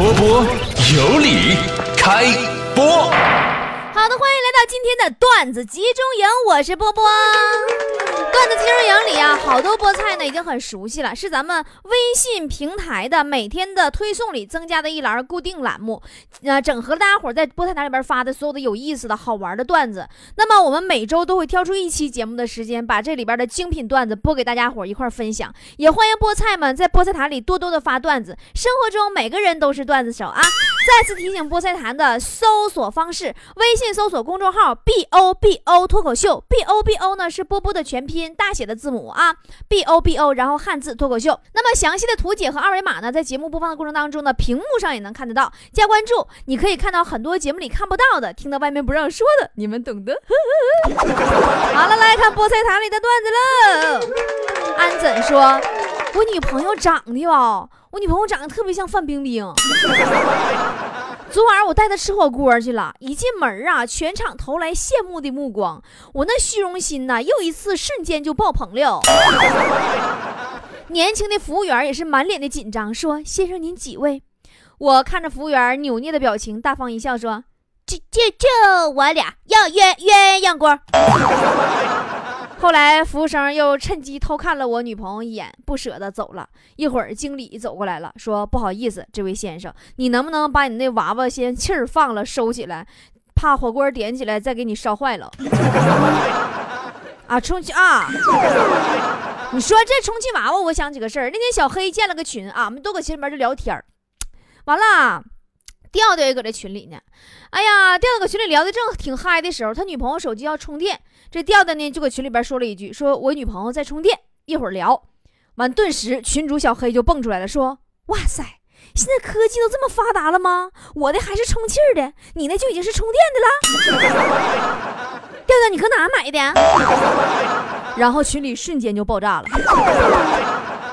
波波有理，开播。好的，欢迎来到今天的段子集中营，我是波波。段子集中营里啊，好多菠菜呢已经很熟悉了，是咱们微信平台的每天的推送里增加的一栏固定栏目，呃，整合大家伙在菠菜坛里边发的所有的有意思的好玩的段子。那么我们每周都会挑出一期节目的时间，把这里边的精品段子播给大家伙一块分享。也欢迎菠菜们在菠菜塔里多多的发段子，生活中每个人都是段子手啊！再次提醒菠菜坛的搜索方式：微信搜索公众号 “b o b o” 脱口秀，“b o b o” 呢是波波的全拼。大写的字母啊，b o b o，然后汉字脱口秀。那么详细的图解和二维码呢，在节目播放的过程当中呢，屏幕上也能看得到。加关注，你可以看到很多节目里看不到的，听到外面不让说的，你们懂得。好了，来看菠菜坛里的段子喽。安怎说？我女朋友长得吧，我女朋友长得特别像范冰冰。昨晚我带她吃火锅去了，一进门啊，全场投来羡慕的目光，我那虚荣心呐，又一次瞬间就爆棚了。年轻的服务员也是满脸的紧张，说：“先生您几位？”我看着服务员扭捏的表情，大方一笑说：“就就就我俩，要鸳鸳鸯锅。”后来，服务生又趁机偷看了我女朋友一眼，不舍得走了。一会儿，经理走过来了，说：“不好意思，这位先生，你能不能把你那娃娃先气儿放了，收起来，怕火锅点起来再给你烧坏了。”啊，充气啊！你说这充气娃娃，我想起个事儿。那天小黑建了个群，俺们都搁群里面就聊天儿，完了。调调也搁这群里呢，哎呀，调调搁群里聊的正挺嗨的时候，他女朋友手机要充电，这调调呢就搁群里边说了一句：“说我女朋友在充电，一会儿聊。”完，顿时群主小黑就蹦出来了，说：“哇塞，现在科技都这么发达了吗？我的还是充气的，你那就已经是充电的了。”调调，你搁哪买的？然后群里瞬间就爆炸了。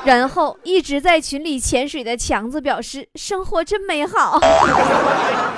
然后一直在群里潜水的强子表示：“生活真美好。”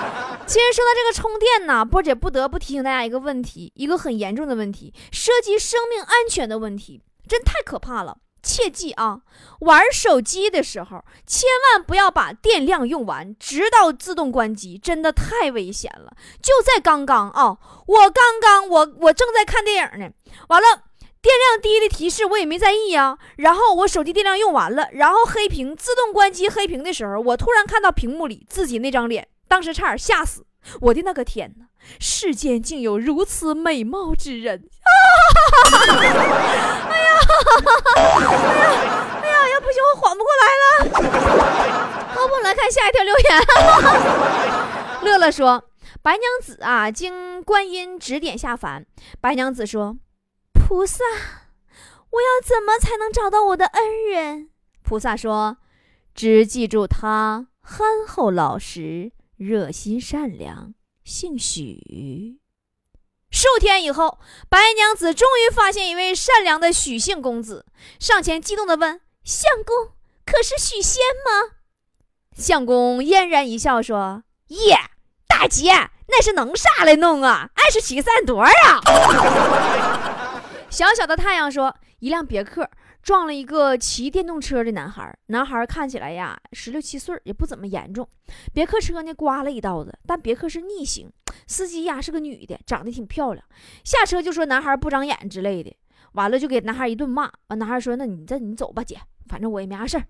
其实说到这个充电呢，波姐不得不提醒大家一个问题，一个很严重的问题，涉及生命安全的问题，真太可怕了！切记啊，玩手机的时候千万不要把电量用完，直到自动关机，真的太危险了。就在刚刚啊，我刚刚我我正在看电影呢，完了。电量低的提示我也没在意呀，然后我手机电量用完了，然后黑屏自动关机黑屏的时候，我突然看到屏幕里自己那张脸，当时差点吓死！我的那个天哪，世间竟有如此美貌之人！啊！哎呀！哎呀！哎呀！要不行，我缓不过来了。好，我们来看下一条留言。乐乐说：“白娘子啊，经观音指点下凡。白娘子说。”菩萨，我要怎么才能找到我的恩人？菩萨说：“只记住他憨厚老实、热心善良，姓许。”数天以后，白娘子终于发现一位善良的许姓公子，上前激动地问：“相公，可是许仙吗？”相公嫣然一笑说：“耶，大姐，那是能啥来弄啊？俺是许三多啊！”小小的太阳说：“一辆别克撞了一个骑电动车的男孩。男孩看起来呀，十六七岁，也不怎么严重。别克车呢，刮了一刀子，但别克是逆行。司机呀是个女的，长得挺漂亮。下车就说男孩不长眼之类的，完了就给男孩一顿骂。完，男孩说：那你这你走吧，姐，反正我也没啥事儿。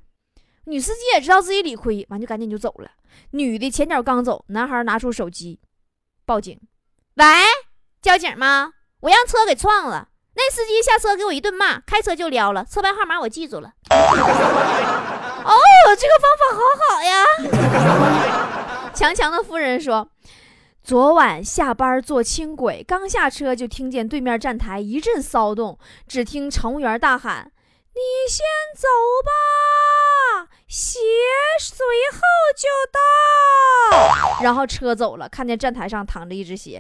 女司机也知道自己理亏，完就赶紧就走了。女的前脚刚走，男孩拿出手机报警。喂，交警吗？我让车给撞了。”那司机下车给我一顿骂，开车就撩了，车牌号码我记住了。哦，这个方法好好呀！强强的夫人说，昨晚下班坐轻轨，刚下车就听见对面站台一阵骚动，只听乘务员大喊：“你先走吧，鞋随后就到。”然后车走了，看见站台上躺着一只鞋。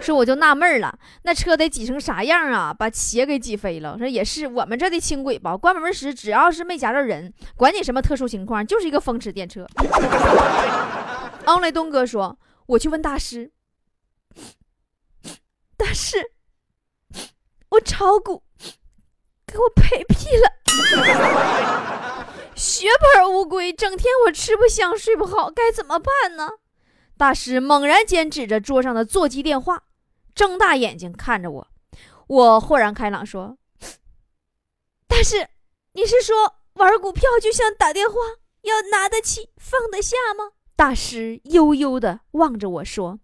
说我就纳闷了，那车得挤成啥样啊？把鞋给挤飞了。说也是，我们这的轻轨吧，关门时只要是没夹着人，管你什么特殊情况，就是一个风驰电掣。昂雷东哥说：“我去问大师，大师，我炒股给我赔屁了。”血本无归，整天我吃不香睡不好，该怎么办呢？大师猛然间指着桌上的座机电话，睁大眼睛看着我。我豁然开朗说：“大师，你是说玩股票就像打电话，要拿得起放得下吗？”大师悠悠地望着我说：“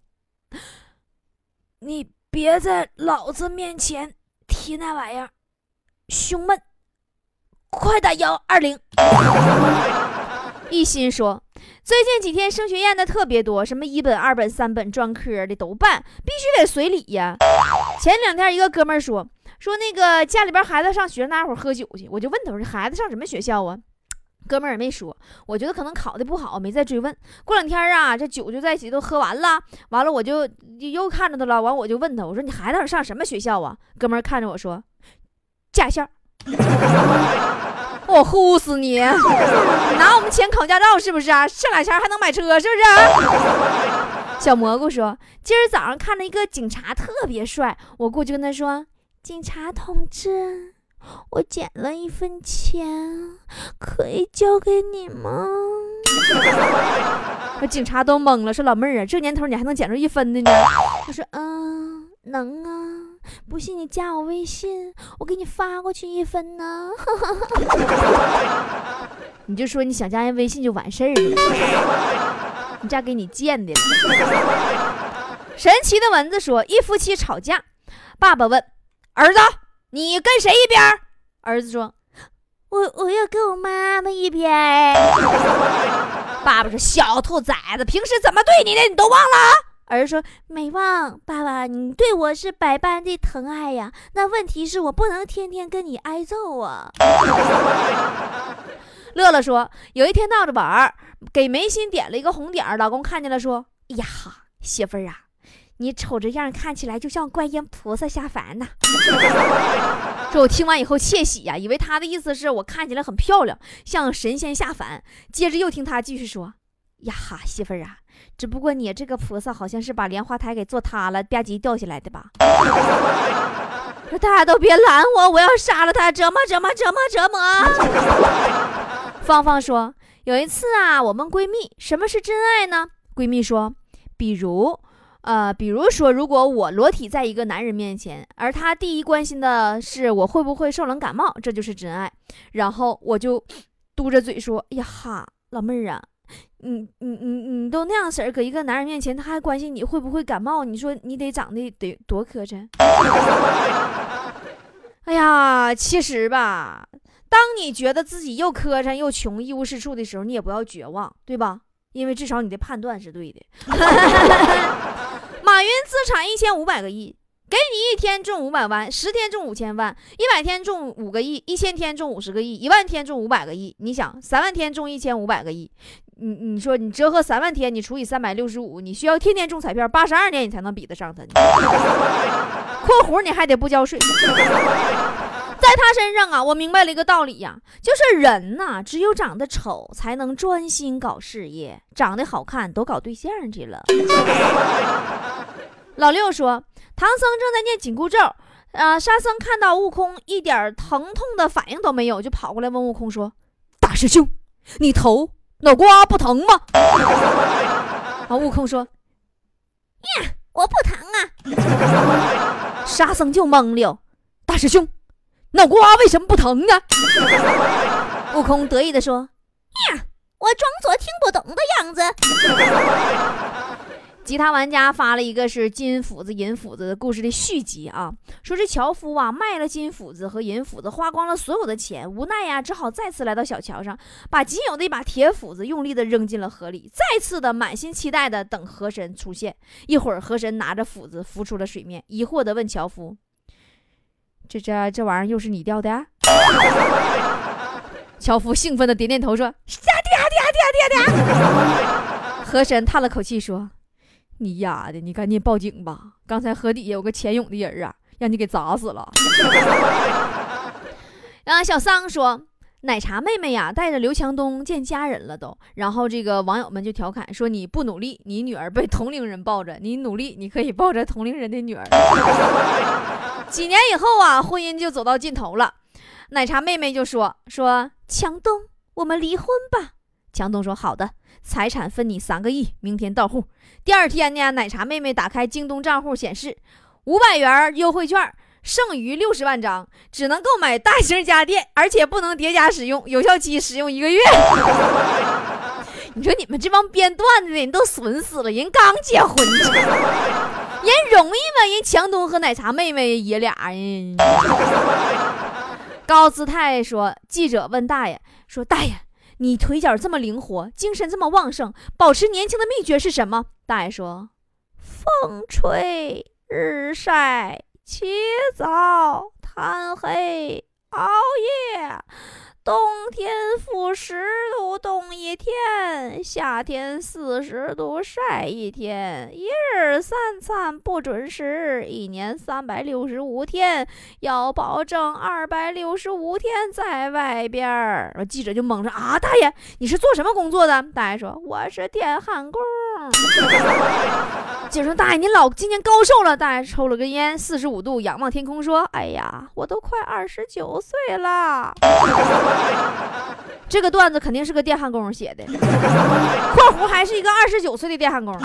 你别在老子面前提那玩意儿，胸闷，快打幺二零。”一心说：“最近几天升学宴的特别多，什么一本、二本、三本、专科的都办，必须得随礼呀。前两天一个哥们说说那个家里边孩子上学，那家伙喝酒去，我就问他我说孩子上什么学校啊？哥们儿也没说，我觉得可能考的不好，没再追问。过两天啊，这酒就在一起都喝完了，完了我就又看着他了，完我就问他，我说你孩子上什么学校啊？哥们儿看着我说驾校。我呼死你！拿我们钱考驾照是不是啊？剩俩钱还能买车是不是？啊 小蘑菇说：“今儿早上看了一个警察特别帅，我过去跟他说：‘警察同志，我捡了一分钱，可以交给你吗？’ 那警察都懵了，说：‘老妹儿啊，这年头你还能捡着一分的呢？’他说：‘嗯，能啊。’不信你加我微信，我给你发过去一分呢。你就说你想加人微信就完事儿了。你家给你贱的。神奇的蚊子说：一夫妻吵架，爸爸问儿子：“你跟谁一边？”儿子说：“我我要跟我妈妈一边。”爸爸说：“小兔崽子，平时怎么对你的你都忘了？”儿子说：“没忘，爸爸，你对我是百般的疼爱呀。那问题是我不能天天跟你挨揍啊。”乐乐说：“有一天闹着玩儿，给眉心点了一个红点儿，老公看见了，说：‘哎呀，媳妇儿啊，你瞅这样看起来就像观音菩萨下凡呐。’ 这我听完以后窃喜呀，以为他的意思是我看起来很漂亮，像神仙下凡。接着又听他继续说：‘呀哈，媳妇儿啊。’”只不过你这个菩萨好像是把莲花台给坐塌了，吧唧掉下来的吧？说大家都别拦我，我要杀了他，折磨折磨折磨折磨。芳芳说，有一次啊，我问闺蜜，什么是真爱呢？闺蜜说，比如，呃，比如说，如果我裸体在一个男人面前，而他第一关心的是我会不会受冷感冒，这就是真爱。然后我就嘟着嘴说，哎呀哈，老妹儿啊。你你你你都那样式儿，搁一个男人面前，他还关心你会不会感冒？你说你得长得得多磕碜？哎呀，其实吧，当你觉得自己又磕碜又穷一无是处的时候，你也不要绝望，对吧？因为至少你的判断是对的。马云资产一千五百个亿。给你一天中五百万，十天中五千万，一百天中五个亿，一千天中五十个亿，一万天中五百个亿。你想，三万天中一千五百个亿，你你说你折合三万天，你除以三百六十五，你需要天天中彩票八十二年，你才能比得上他。括弧你还得不交税。在他身上啊，我明白了一个道理呀，就是人呐，只有长得丑才能专心搞事业，长得好看都搞对象去了。老六说。唐僧正在念紧箍咒，呃，沙僧看到悟空一点疼痛的反应都没有，就跑过来问悟空说：“大师兄，你头脑瓜不疼吗？” 啊，悟空说：“呀，我不疼啊。” 沙僧就懵了：“大师兄，脑瓜为什么不疼呢？” 悟空得意的说：“呀，我装作听不懂的样子。”吉他玩家发了一个是金斧子银斧子的故事的续集啊，说这樵夫啊卖了金斧子和银斧子，花光了所有的钱，无奈呀，只好再次来到小桥上，把仅有的一把铁斧子用力的扔进了河里，再次的满心期待的等河神出现。一会儿，河神拿着斧子浮出了水面，疑惑的问樵夫：“这这这玩意儿又是你掉的？” 樵夫兴奋的点点头说：“是爹爹爹爹爹爹。” 河神叹了口气说。你丫的！你赶紧报警吧！刚才河底下有个潜泳的人啊，让你给砸死了。啊，小桑说，奶茶妹妹呀，带着刘强东见家人了都。然后这个网友们就调侃说：“你不努力，你女儿被同龄人抱着；你努力，你可以抱着同龄人的女儿。”几年以后啊，婚姻就走到尽头了。奶茶妹妹就说：“说强东，我们离婚吧。强东说好的，财产分你三个亿，明天到户。第二天呢，奶茶妹妹打开京东账户显示，五百元优惠券。剩余六十万张，只能购买大型家电，而且不能叠加使用，有效期使用一个月。你说你们这帮编段子的人都损死了，人刚结婚，人容易吗？人强东和奶茶妹妹爷俩人。高姿态说：“记者问大爷说，大爷，你腿脚这么灵活，精神这么旺盛，保持年轻的秘诀是什么？”大爷说：“风吹日晒。”起早贪黑熬夜，冬天负十度冻一天，夏天四十度晒一天，一日三餐不准时，一年三百六十五天，要保证二百六十五天在外边。记者就懵着啊，大爷，你是做什么工作的？大爷说，我是电焊工。姐说：“大爷，你老今年高寿了？”大爷抽了根烟，四十五度仰望天空说：“哎呀，我都快二十九岁了。”这个段子肯定是个电焊工写的，括弧还是一个二十九岁的电焊工。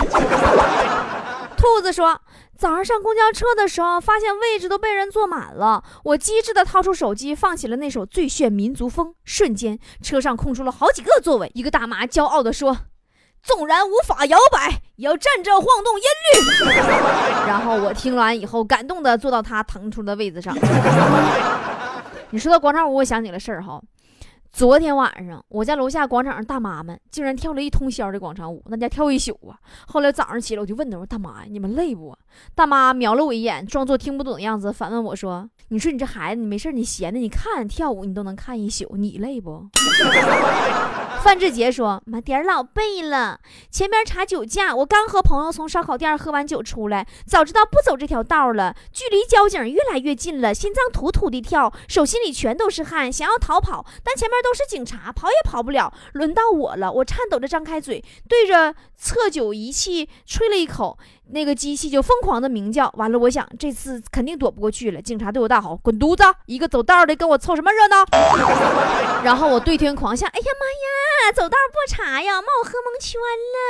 兔子说：“早上上公交车的时候，发现位置都被人坐满了，我机智的掏出手机，放起了那首最炫民族风，瞬间车上空出了好几个座位。”一个大妈骄傲地说。纵然无法摇摆，也要站着晃动音律。然后我听完以后，感动的坐到他腾出的位子上。你说到广场舞，我想起了事儿哈。昨天晚上，我家楼下广场上大妈们竟然跳了一通宵的广场舞，那家跳一宿啊。后来早上起来，我就问她，我说大妈呀，你们累不？大妈瞄了我一眼，装作听不懂的样子，反问我说：“你说你这孩子，你没事你闲的，你看跳舞你都能看一宿，你累不？” 范志杰说：“妈点儿老背了，前边查酒驾，我刚和朋友从烧烤店喝完酒出来，早知道不走这条道了。距离交警越来越近了，心脏突突的跳，手心里全都是汗，想要逃跑，但前面都是警察，跑也跑不了。轮到我了，我颤抖着张开嘴，对着测酒仪器吹了一口。”那个机器就疯狂的鸣叫，完了，我想这次肯定躲不过去了。警察对我大吼：“滚犊子！一个走道的跟我凑什么热闹？” 然后我对天狂笑：“哎呀妈呀，走道不查呀，把我喝蒙圈了。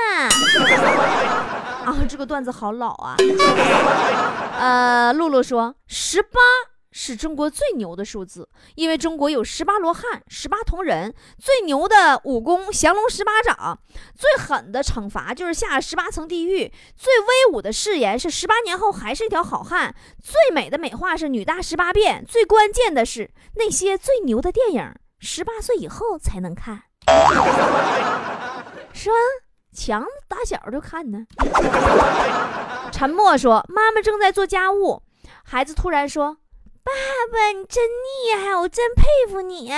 ”啊，这个段子好老啊。呃，露露说十八。是中国最牛的数字，因为中国有十八罗汉、十八铜人，最牛的武功降龙十八掌，最狠的惩罚就是下十八层地狱，最威武的誓言是十八年后还是一条好汉，最美的美化是女大十八变，最关键的是那些最牛的电影，十八岁以后才能看。说强打小就看呢。沉默说：“妈妈正在做家务。”孩子突然说。爸爸，你真厉害，我真佩服你。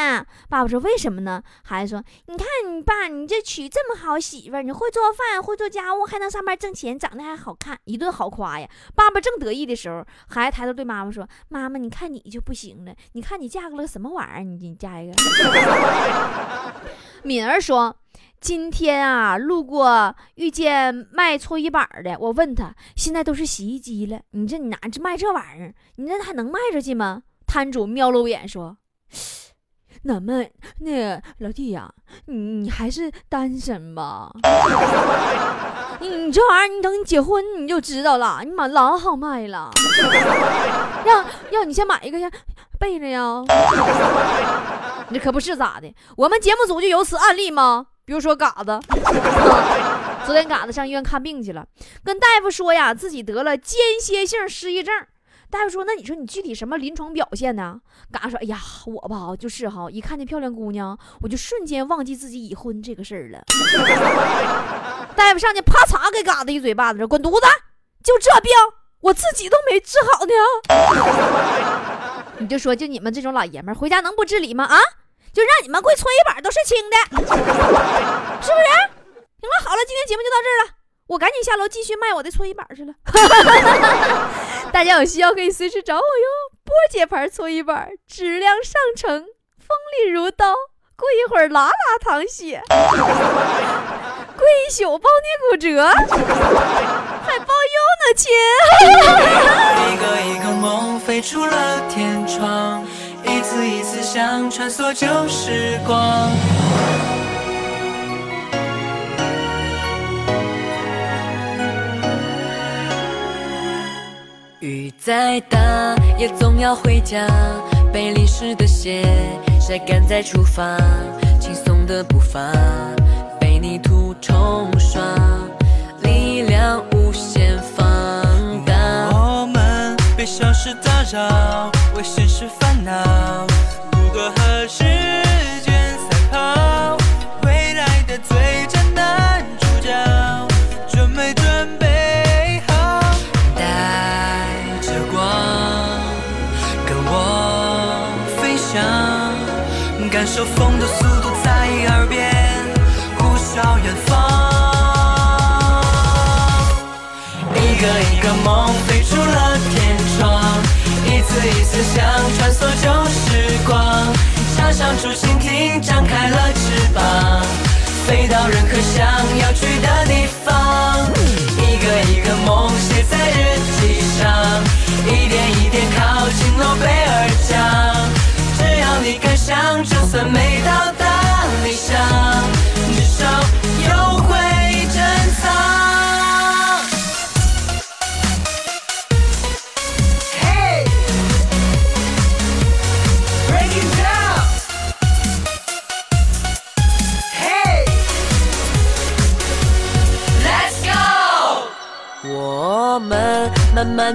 爸爸说：“为什么呢？”孩子说：“你看你爸，你这娶这么好媳妇，你会做饭，会做家务，还能上班挣钱，长得还好看，一顿好夸呀。”爸爸正得意的时候，孩子抬头对妈妈说：“妈妈，你看你就不行了，你看你嫁个了什么玩意儿？你你嫁一个。”敏儿说。今天啊，路过遇见卖搓衣板的，我问他，现在都是洗衣机了，你这你拿这卖这玩意儿，你这还能卖出去吗？摊主瞄了我眼说：“那么那老弟呀，你你还是单身吧？你你这玩意儿，你等你结婚你就知道了，你妈老好卖了。要要你先买一个先备着呀。你这可不是咋的？我们节目组就有此案例吗？”比如说嘎子，昨天嘎子上医院看病去了，跟大夫说呀，自己得了间歇性失忆症。大夫说，那你说你具体什么临床表现呢？嘎子说，哎呀，我吧就是哈，一看见漂亮姑娘，我就瞬间忘记自己已婚这个事儿了。大夫上去啪嚓给嘎子一嘴巴子，说滚犊子！就这病，我自己都没治好呢。你就说，就你们这种老爷们，回家能不治理吗？啊？就让你们跪搓衣板都是轻的，是不是？行了，好了，今天节目就到这儿了，我赶紧下楼继续卖我的搓衣板去了。大家有需要可以随时找我哟。波姐牌搓衣板，质量上乘，锋利如刀，过一会儿拉拉淌血，跪一宿包你骨折，还包邮呢，亲。一个一个梦飞出了天窗。一次一次想穿梭旧时光。雨再大，也总要回家。被淋湿的鞋晒干再出发，轻松的步伐被泥土冲刷，是打扰，为现实烦恼，如何和时间赛跑？未来的最佳男主角，准没准备好？带着光，跟我飞翔，感受风的速度在耳边呼啸远方。一个一个梦飞出了天窗，一次一次想穿梭旧时光，插上竹蜻蜓，张开了翅膀，飞到任何想要去的地方。一个一个梦写在日记上，一点一点靠近诺贝尔奖。只要你敢想，就算没到达理想，至少有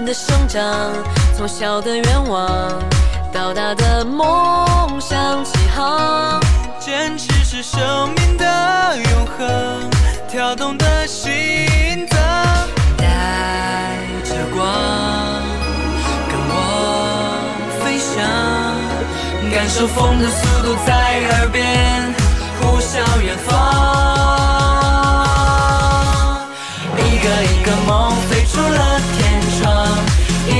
的生长，从小的愿望到大的梦想起航。坚持是生命的永恒，跳动的心脏。带着光，跟我飞翔，感受风的速度在耳边呼啸远方。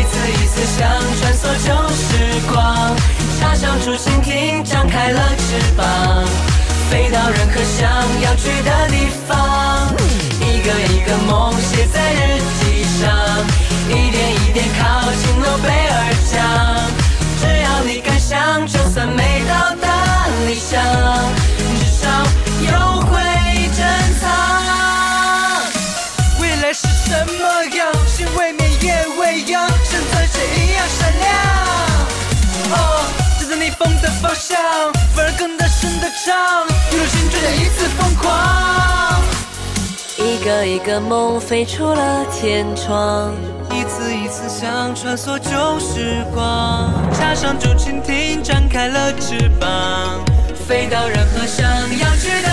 一次一次想穿梭旧时光，插上竹蜻蜓，张开了翅膀，飞到任何想要去的地方。一个一个梦写在日记上，一点一点靠近诺贝尔奖。只要你敢想，就算没到达理想，逆风的方向，反而更大声的唱，一路心追再一次疯狂。一个一个梦飞出了天窗，一次一次想穿梭旧时光，插上竹蜻蜓，展开了翅膀，飞到任何想要去的